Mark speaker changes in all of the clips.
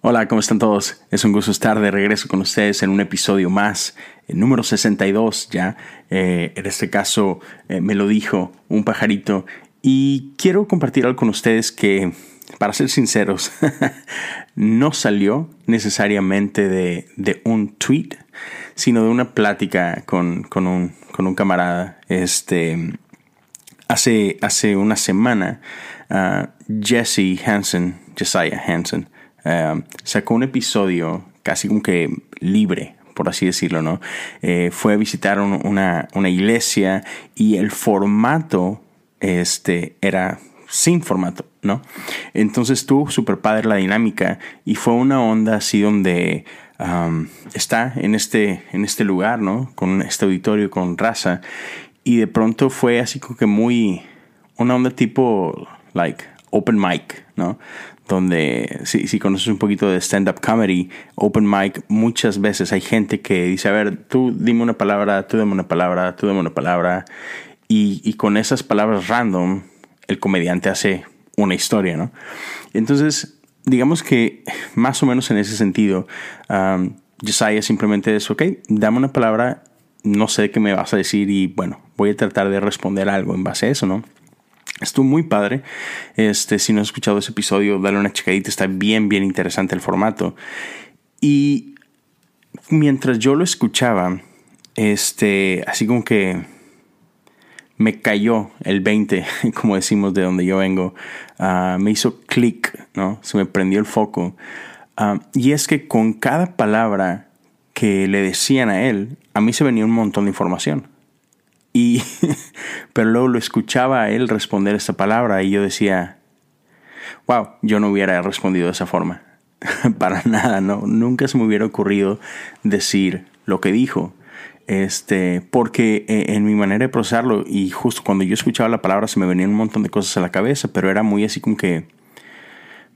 Speaker 1: Hola, ¿cómo están todos? Es un gusto estar de regreso con ustedes en un episodio más, el número 62 ya. Eh, en este caso eh, me lo dijo un pajarito y quiero compartir algo con ustedes que, para ser sinceros, no salió necesariamente de, un tweet, sino de una plática con, un, camarada. Este, hace, hace una semana, uh, Jesse Hansen, Josiah Hansen, Em, sacó un episodio casi como que libre, por así decirlo, ¿no? Eh, fue a visitar una, iglesia y el formato este, era sin formato, ¿no? Entonces tuvo super padre la dinámica y fue una onda así donde está en este, en este lugar, ¿no? Con este auditorio, con raza y de pronto fue así como que muy, una onda tipo, like, open mic, ¿no? Donde si, si conoces un poquito de stand-up comedy, open mic, muchas veces hay gente que dice, a ver, tú dime una palabra, tú dime una palabra, tú dime una palabra, y, y con esas palabras random, el comediante hace una historia, ¿no? Entonces, digamos que más o menos en ese sentido, um, Josiah simplemente es, ok, dame una palabra, no sé qué me vas a decir y bueno, voy a tratar de responder algo en base a eso, ¿no? Estuvo muy padre. Este, si no has escuchado ese episodio, dale una checadita. Está bien, bien interesante el formato. Y mientras yo lo escuchaba, este, así como que me cayó el 20, como decimos de donde yo vengo. Ah, me hizo clic, ¿no? Se me prendió el foco. Ah, y es que con cada palabra que le decían a él, a mí se venía un montón de información. Y, pero luego lo escuchaba él responder esta palabra y yo decía, wow, yo no hubiera respondido de esa forma. Para nada, no, nunca se me hubiera ocurrido decir lo que dijo. Este, porque eh, en mi manera de procesarlo y justo cuando yo escuchaba la palabra se me venían un montón de cosas a la cabeza, pero era muy así como que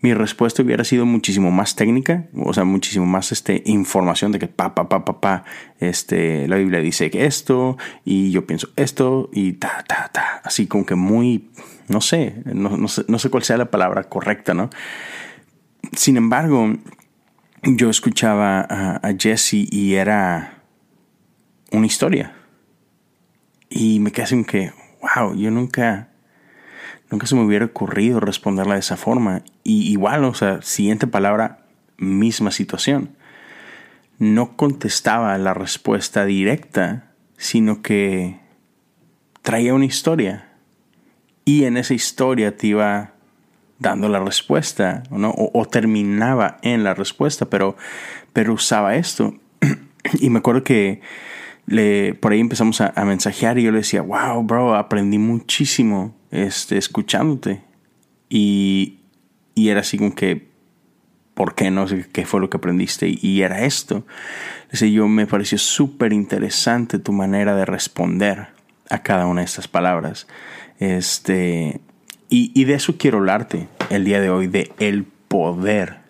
Speaker 1: mi respuesta hubiera sido muchísimo más técnica, o sea, muchísimo más este, información de que pa, pa, pa, pa, pa, este, la Biblia dice que esto, y yo pienso esto, y ta, ta, ta, así como que muy, no sé, no, sé, no sé cuál sea la palabra correcta, ¿no? Sin embargo, yo escuchaba a, a Jesse y era una historia. Y me quedé así como que, wow, yo nunca Nunca se me hubiera ocurrido responderla de esa forma. Y igual, o sea, siguiente palabra, misma situación. No contestaba la respuesta directa, sino que traía una historia. Y en esa historia te iba dando la respuesta, ¿no? o, terminaba en la respuesta, pero, pero usaba esto. y me acuerdo que le, por ahí empezamos a, a, mensajear y yo le decía, wow, bro, aprendí muchísimo este, escuchándote. Y, y era así como que, ¿por qué no? ¿Qué fue lo que aprendiste? Y era esto. Dice, yo me pareció súper interesante tu manera de responder a cada una de estas palabras. Este, y, y de eso quiero hablarte el día de hoy, de el poder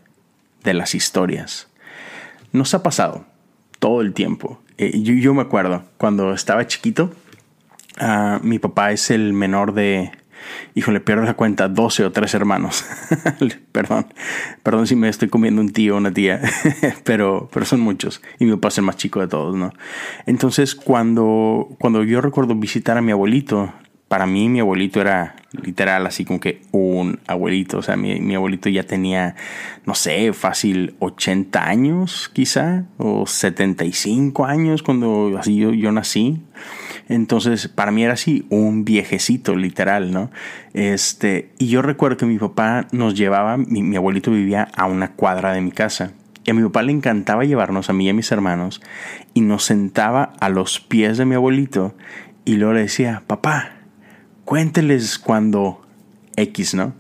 Speaker 1: de las historias. Nos ha pasado todo el tiempo. Eh, yo, yo, me acuerdo, cuando estaba chiquito, uh, mi papá es el menor de, híjole, pierdo la cuenta, 12 o 3 hermanos. perdón, perdón si me estoy comiendo un tío o una tía, pero, pero son muchos. Y mi papá es el más chico de todos, ¿no? Entonces, cuando, cuando yo recuerdo visitar a mi abuelito, para mí mi abuelito era literal así como que un abuelito. O sea, mi, mi, abuelito ya tenía, no sé, fácil 80 años quizá, o 75 años cuando así yo, yo nací. Entonces, para mí era así, un viejecito, literal, ¿no? Este, y yo recuerdo que mi papá nos llevaba, mi, mi abuelito vivía a una cuadra de mi casa. Y a mi papá le encantaba llevarnos a mí y a mis hermanos y nos sentaba a los pies de mi abuelito y luego le decía, papá, cuénteles cuando X, ¿no?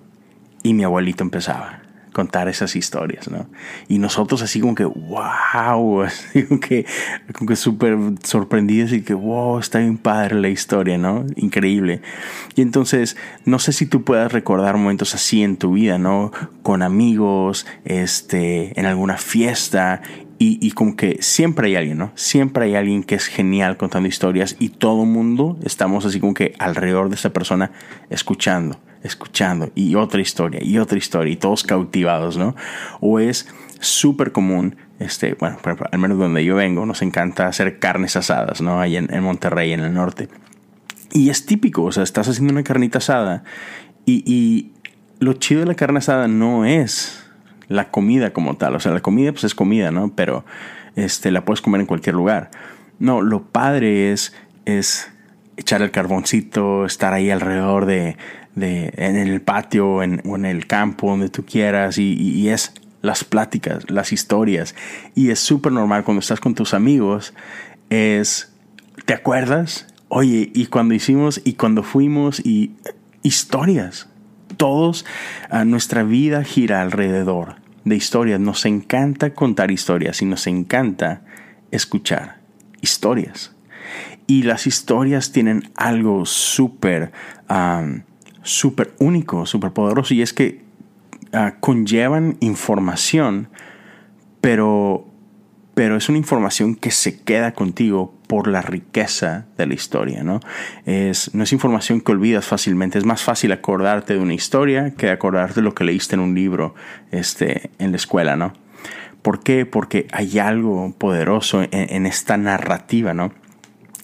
Speaker 1: Y mi abuelito empezaba a contar esas historias, ¿no? Y nosotros así como que, wow, así como que, como que súper sorprendidos y que, wow, está bien padre la historia, ¿no? Increíble. Y entonces, no sé si tú puedas recordar momentos así en tu vida, ¿no? Con amigos, este, en alguna fiesta Y, como que siempre hay alguien, ¿no? Siempre hay alguien que es genial contando historias y todo mundo estamos así como que alrededor de esa persona escuchando, escuchando y otra historia y otra historia y todos cautivados, ¿no? O es súper común, este, bueno, por ejemplo, al menos donde yo vengo, nos encanta hacer carnes asadas, ¿no? Ahí en, en Monterrey, en el norte. Y es típico, o sea, estás haciendo una carnita asada y, y lo chido de la carne asada no es la comida como tal. O sea, la comida pues es comida, ¿no? Pero este, la puedes comer en cualquier lugar. No, lo padre es, es echar el carboncito, estar ahí alrededor de, de en el patio en, o en el campo, donde tú quieras. Y, y, es las pláticas, las historias. Y es súper normal cuando estás con tus amigos. Es, ¿te acuerdas? Oye, y cuando hicimos y cuando fuimos y historias todos, a nuestra vida gira alrededor de historias. Nos encanta contar historias y nos encanta escuchar historias. Y las historias tienen algo súper, súper único, súper poderoso, y es que ah, conllevan información, pero, pero es una información que se queda contigo por la riqueza de la historia, ¿no? Es, no es información que olvidas fácilmente, es más fácil acordarte de una historia que acordarte de lo que leíste en un libro este, en la escuela, ¿no? ¿Por qué? Porque hay algo poderoso en, esta narrativa, ¿no?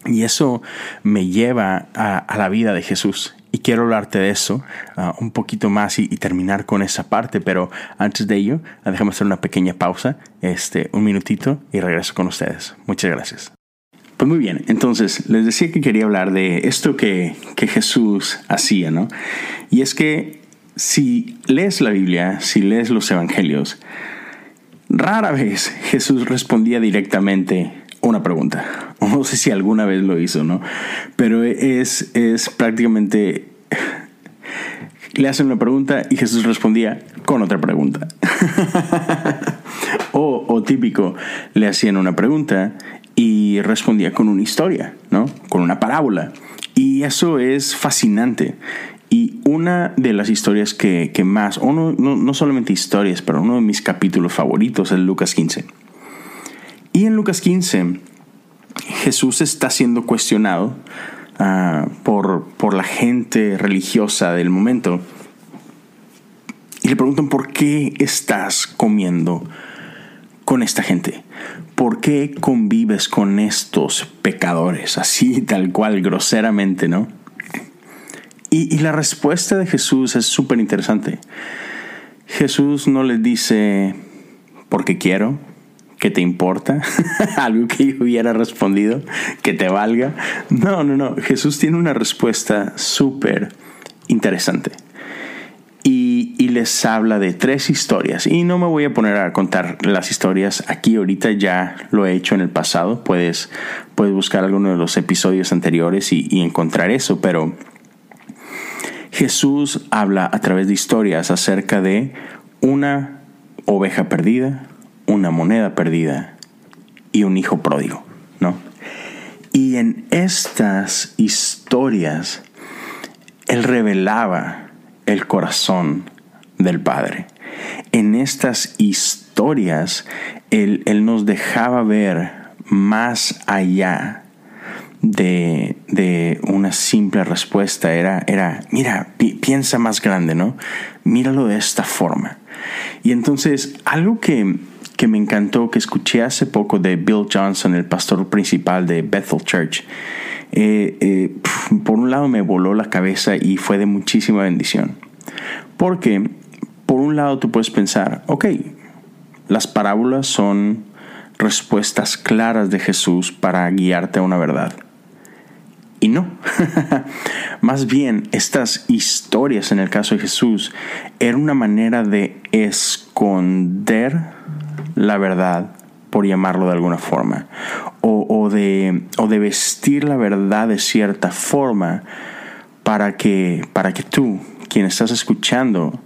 Speaker 1: Y eso me lleva a, la vida de Jesús. Y quiero hablarte de eso uh, un poquito más y, terminar con esa parte, pero antes de ello, déjame hacer una pequeña pausa, este, un minutito y regreso con ustedes. Muchas gracias. Pues muy bien, entonces les decía que quería hablar de esto que, que Jesús hacía, ¿no? Y es que si lees la Biblia, si lees los Evangelios, rara vez Jesús respondía directamente una pregunta. No sé si alguna vez lo hizo, ¿no? Pero es, es prácticamente... Le hacen una pregunta y Jesús respondía con otra pregunta. o, o típico, le hacían una pregunta y respondía con una historia, ¿no? Con una parábola. Y eso es fascinante. Y una de las historias que, más, o no, no, solamente historias, pero uno de mis capítulos favoritos es Lucas 15. Y en Lucas 15, Jesús está siendo cuestionado ah, por, por la gente religiosa del momento. Y le preguntan, ¿por qué estás comiendo con esta gente? ¿por qué convives con estos pecadores? Así, tal cual, groseramente, ¿no? Y, la respuesta de Jesús es súper interesante. Jesús no les dice, porque quiero, que te importa, algo que yo hubiera respondido, que te valga. No, no, no. Jesús tiene una respuesta súper interesante les habla de tres historias. Y no me voy a poner a contar las historias aquí ahorita, ya lo he hecho en el pasado. Puedes, puedes buscar alguno de los episodios anteriores y, y encontrar eso, pero Jesús habla a través de historias acerca de una oveja perdida, una moneda perdida y un hijo pródigo, ¿no? Y en estas historias, Él revelaba el corazón del Padre. En estas historias, Él, nos dejaba ver más allá de, de, una simple respuesta. Era, era mira, piensa más grande, ¿no? Míralo de esta forma. Y entonces, algo que, que me encantó, que escuché hace poco de Bill Johnson, el pastor principal de Bethel Church, eh, eh, por un lado me voló la cabeza y fue de muchísima bendición. Porque, por lado, tú puedes pensar, ok, las parábolas son respuestas claras de Jesús para guiarte a una verdad. Y no, más bien estas historias en el caso de Jesús era una manera de esconder la verdad por llamarlo de alguna forma, o, de, o de vestir la verdad de cierta forma para que, para que tú, quien estás escuchando,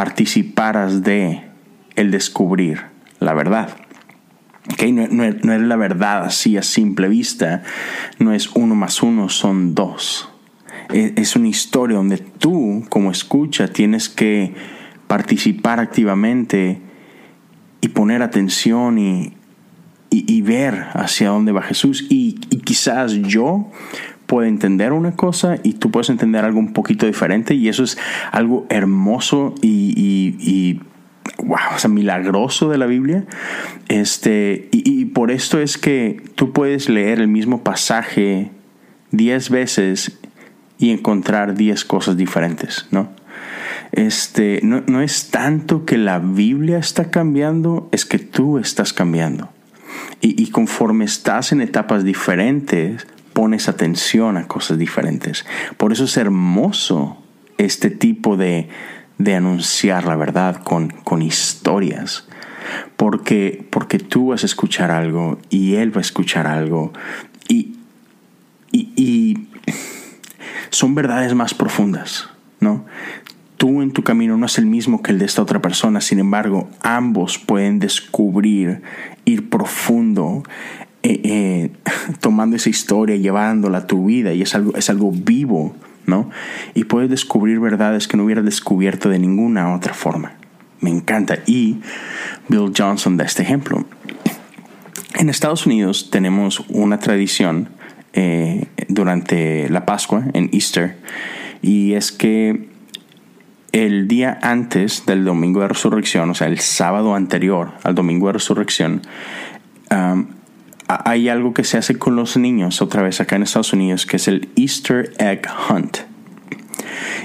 Speaker 1: participaras de el descubrir la verdad. Okay, no, es la verdad así a simple vista, no es uno más uno, son dos. Es, es una historia donde tú, como escucha, tienes que participar activamente y poner atención y, y, ver hacia dónde va Jesús. Y, quizás yo pueda entender una cosa y tú puedes entender algo un poquito diferente y eso es algo hermoso y, o sea, milagroso de la Biblia. Este, y, por esto es que tú puedes leer el mismo pasaje diez veces y encontrar diez cosas diferentes, ¿no? Este, no, no es tanto que la Biblia está cambiando, es que tú estás cambiando. Y, conforme estás en etapas diferentes, pones atención a cosas diferentes. Por eso es hermoso este tipo de, de anunciar la verdad con, con historias. Porque, porque tú vas a escuchar algo y él va a escuchar algo. Y, y, son verdades más profundas, ¿no? Tú en tu camino no es el mismo que el de esta otra persona, sin embargo, ambos pueden descubrir, ir profundo, eh, eh, tomando esa historia, llevándola a tu vida, y es algo, es algo vivo, ¿no? Y puedes descubrir verdades que no hubieras descubierto de ninguna otra forma. Me encanta. Y Bill Johnson da este ejemplo. En Estados Unidos tenemos una tradición eh, durante la Pascua, en Easter, y es que el día antes del domingo de resurrección, o sea, el sábado anterior al domingo de resurrección, hay algo que se hace con los niños, otra vez acá en Estados Unidos, que es el Easter Egg Hunt.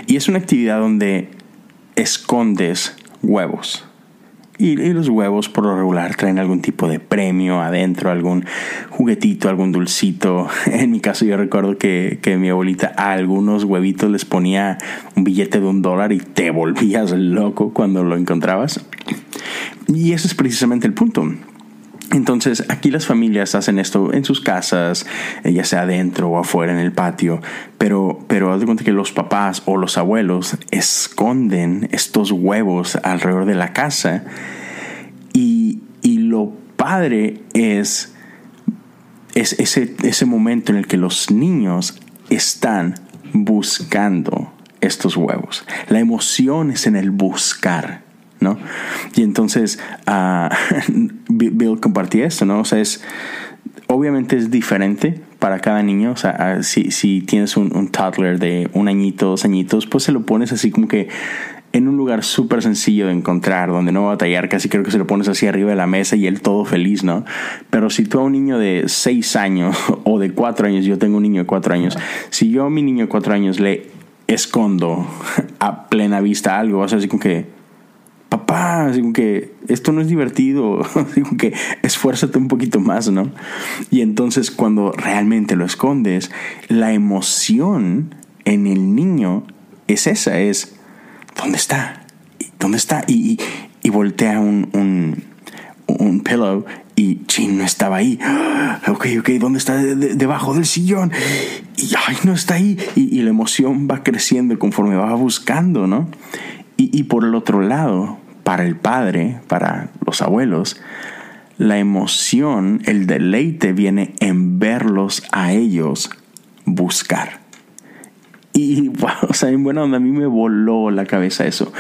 Speaker 1: Y es una actividad donde escondes huevos. Y, los huevos por lo regular traen algún tipo de premio adentro, algún juguetito, algún dulcito. En mi caso yo recuerdo que, que mi abuelita a algunos huevitos les ponía un billete de un dólar y te volvías loco cuando lo encontrabas. Y ese es precisamente el punto. Entonces aquí las familias hacen esto en sus casas, eh, ya sea adentro o afuera en el patio, pero, pero haz de cuenta que los papás o los abuelos esconden estos huevos alrededor de la casa y, y lo padre es, es ese, ese momento en el que los niños están buscando estos huevos. La emoción es en el buscar. ¿No? Y entonces uh, Bill compartía esto, ¿no? O sea, es, obviamente es diferente para cada niño. O sea, ah, si, si tienes un, un, toddler de un añito, dos añitos, pues se lo pones así como que en un lugar súper sencillo de encontrar, donde no va a tallar, casi creo que se lo pones así arriba de la mesa y él todo feliz, ¿no? Pero si tú a un niño de seis años o de cuatro años, yo tengo un niño de cuatro años, si yo a mi niño de cuatro años le escondo a plena vista algo, o sea, así como que papá, así que esto no es divertido, digo que esfuérzate un poquito más, ¿no? Y entonces cuando realmente lo escondes, la emoción en el niño es esa, es, ¿dónde está? ¿Dónde está? Y, y, voltea un, un, un, pillow y chin, no estaba ahí. Ok, ok, ¿dónde está? debajo del sillón. Y ay, no está ahí. Y, y, la emoción va creciendo conforme va buscando, ¿no? Y, por el otro lado, para el padre, para los abuelos, la emoción, el deleite viene en verlos a ellos buscar. Y, wow, o sea, en buena onda, a mí me voló la cabeza eso.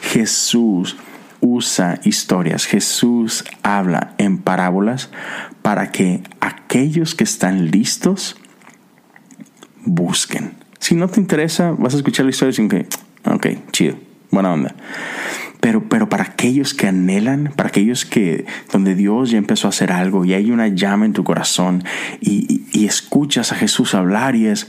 Speaker 1: Jesús usa historias, Jesús habla en parábolas para que aquellos que están listos busquen. Si no te interesa, vas a escuchar la historia sin que, ok, chido, buena onda. Pero, pero para aquellos que anhelan, para aquellos que donde Dios ya empezó a hacer algo y hay una llama en tu corazón y, y, escuchas a Jesús hablar y es,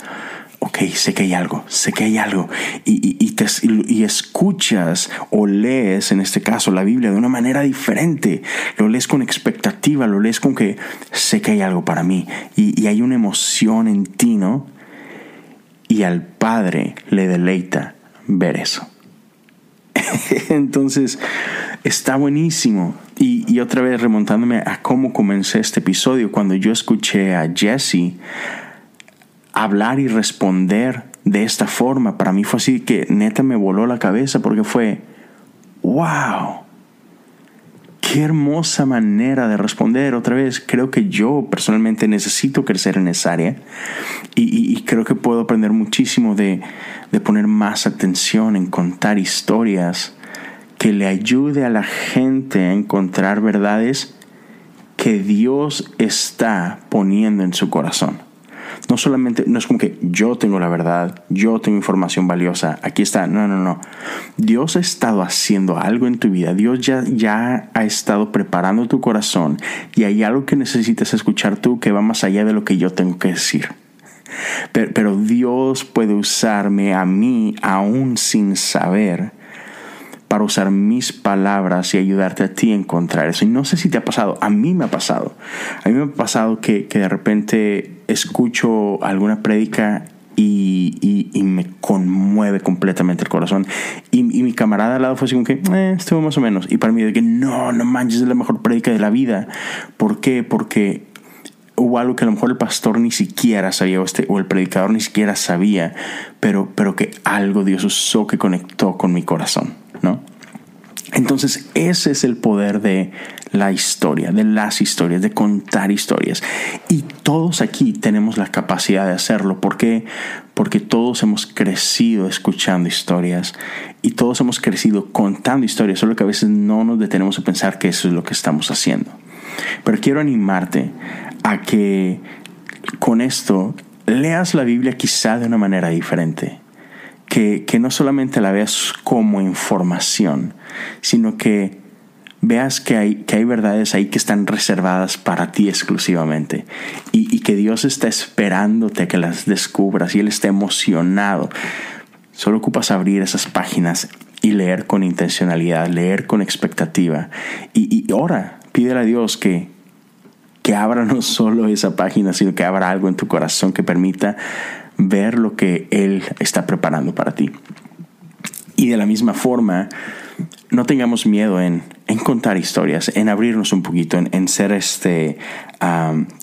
Speaker 1: ok, sé que hay algo, sé que hay algo. Y, y, te, y, escuchas o lees, en este caso, la Biblia de una manera diferente. Lo lees con expectativa, lo lees con que sé que hay algo para mí. Y, hay una emoción en ti, ¿no? Y al Padre le deleita ver eso. Entonces, está buenísimo. Y, otra vez remontándome a cómo comencé este episodio, cuando yo escuché a Jesse hablar y responder de esta forma, para mí fue así que neta me voló la cabeza porque fue, wow, qué hermosa manera de responder. Otra vez, creo que yo personalmente necesito crecer en esa área y, creo que puedo aprender muchísimo de, de, poner más atención en contar historias que le ayude a la gente a encontrar verdades que Dios está poniendo en su corazón. No solamente, no es como que yo tengo la verdad, yo tengo información valiosa, aquí está. No, no, no. Dios ha estado haciendo algo en tu vida. Dios ya, ya ha estado preparando tu corazón y hay algo que necesitas escuchar tú que va más allá de lo que yo tengo que decir. Pero, pero Dios puede usarme a mí aún sin saber para usar mis palabras y ayudarte a ti a encontrar eso. Y no sé si te ha pasado, a mí me ha pasado. A mí me ha pasado que, de repente escucho alguna prédica y, me conmueve completamente el corazón. Y, mi camarada al lado fue así como que, eh, estuvo más o menos. Y para mí de que, no, no manches, es la mejor prédica de la vida. ¿Por qué? Porque hubo algo que a lo mejor el pastor ni siquiera sabía o, este, o el predicador ni siquiera sabía, pero, pero que algo Dios usó que conectó con mi corazón. ¿no? Entonces ese es el poder de la historia, de las historias, de contar historias. Y todos aquí tenemos la capacidad de hacerlo. ¿Por qué? Porque todos hemos crecido escuchando historias y todos hemos crecido contando historias, solo que a veces no nos detenemos a pensar que eso es lo que estamos haciendo. Pero quiero animarte a que con esto leas la Biblia quizá de una manera diferente que, no solamente la veas como información, sino que veas que hay, que hay verdades ahí que están reservadas para ti exclusivamente y, que Dios está esperándote que las descubras y Él está emocionado. Solo ocupas abrir esas páginas y leer con intencionalidad, leer con expectativa y, y ora, pídele a Dios que, que abra no solo esa página, sino que abra algo en tu corazón que permita ver lo que Él está preparando para ti. Y de la misma forma, no tengamos miedo en, contar historias, en abrirnos un poquito, en, ser este,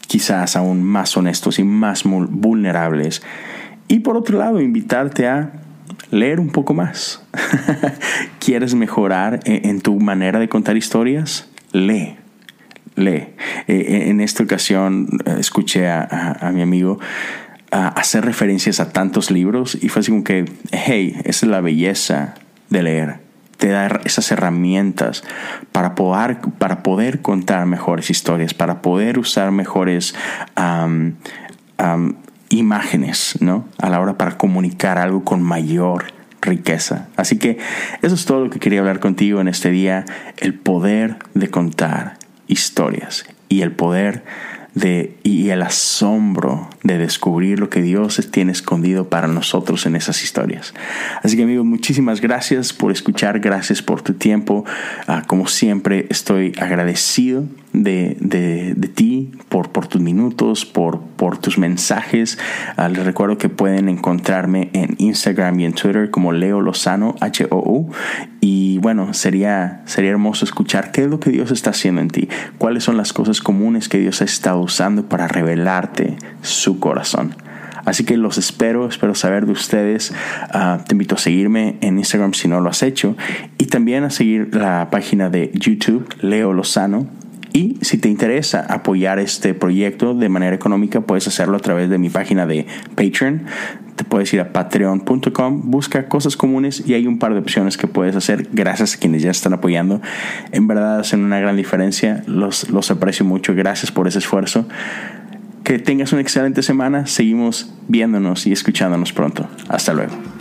Speaker 1: quizás aún más honestos y más vulnerables. Y por otro lado, invitarte a leer un poco más. ¿Quieres mejorar en, tu manera de contar historias? Lee. Lee. Eh, en esta ocasión eh, escuché a mi amigo hacer referencias a tantos libros y fue así como que, hey, esa es la belleza de leer. Te da esas herramientas para poder, para poder contar mejores historias, para poder usar mejores imágenes, ¿no? A la hora para comunicar algo con mayor riqueza. Así que eso es todo lo que quería hablar contigo en este día, el poder de contar historias y el poder de, y el asombro de descubrir lo que Dios tiene escondido para nosotros en esas historias. Así que amigos, muchísimas gracias por escuchar, gracias por tu tiempo. Ah, como siempre, estoy agradecido de, de, de ti por, por, tus minutos, por, por tus mensajes. Ah, les recuerdo que pueden encontrarme en Instagram y en Twitter como Leo Lozano, H-O-U. Y bueno, sería, sería hermoso escuchar qué es lo que Dios está haciendo en ti, cuáles son las cosas comunes que Dios ha estado usando para revelarte su corazón. Así que los espero, espero saber de ustedes. Ah, te invito a seguirme en Instagram si no lo has hecho y también a seguir la página de YouTube, Leo Lozano y si te interesa apoyar este proyecto de manera económica, puedes hacerlo a través de mi página de Patreon. Te puedes ir a patreon.com, busca cosas comunes y hay un par de opciones que puedes hacer gracias a quienes ya están apoyando. En verdad hacen una gran diferencia, los, los aprecio mucho, gracias por ese esfuerzo. Que tengas una excelente semana, seguimos viéndonos y escuchándonos pronto. Hasta luego.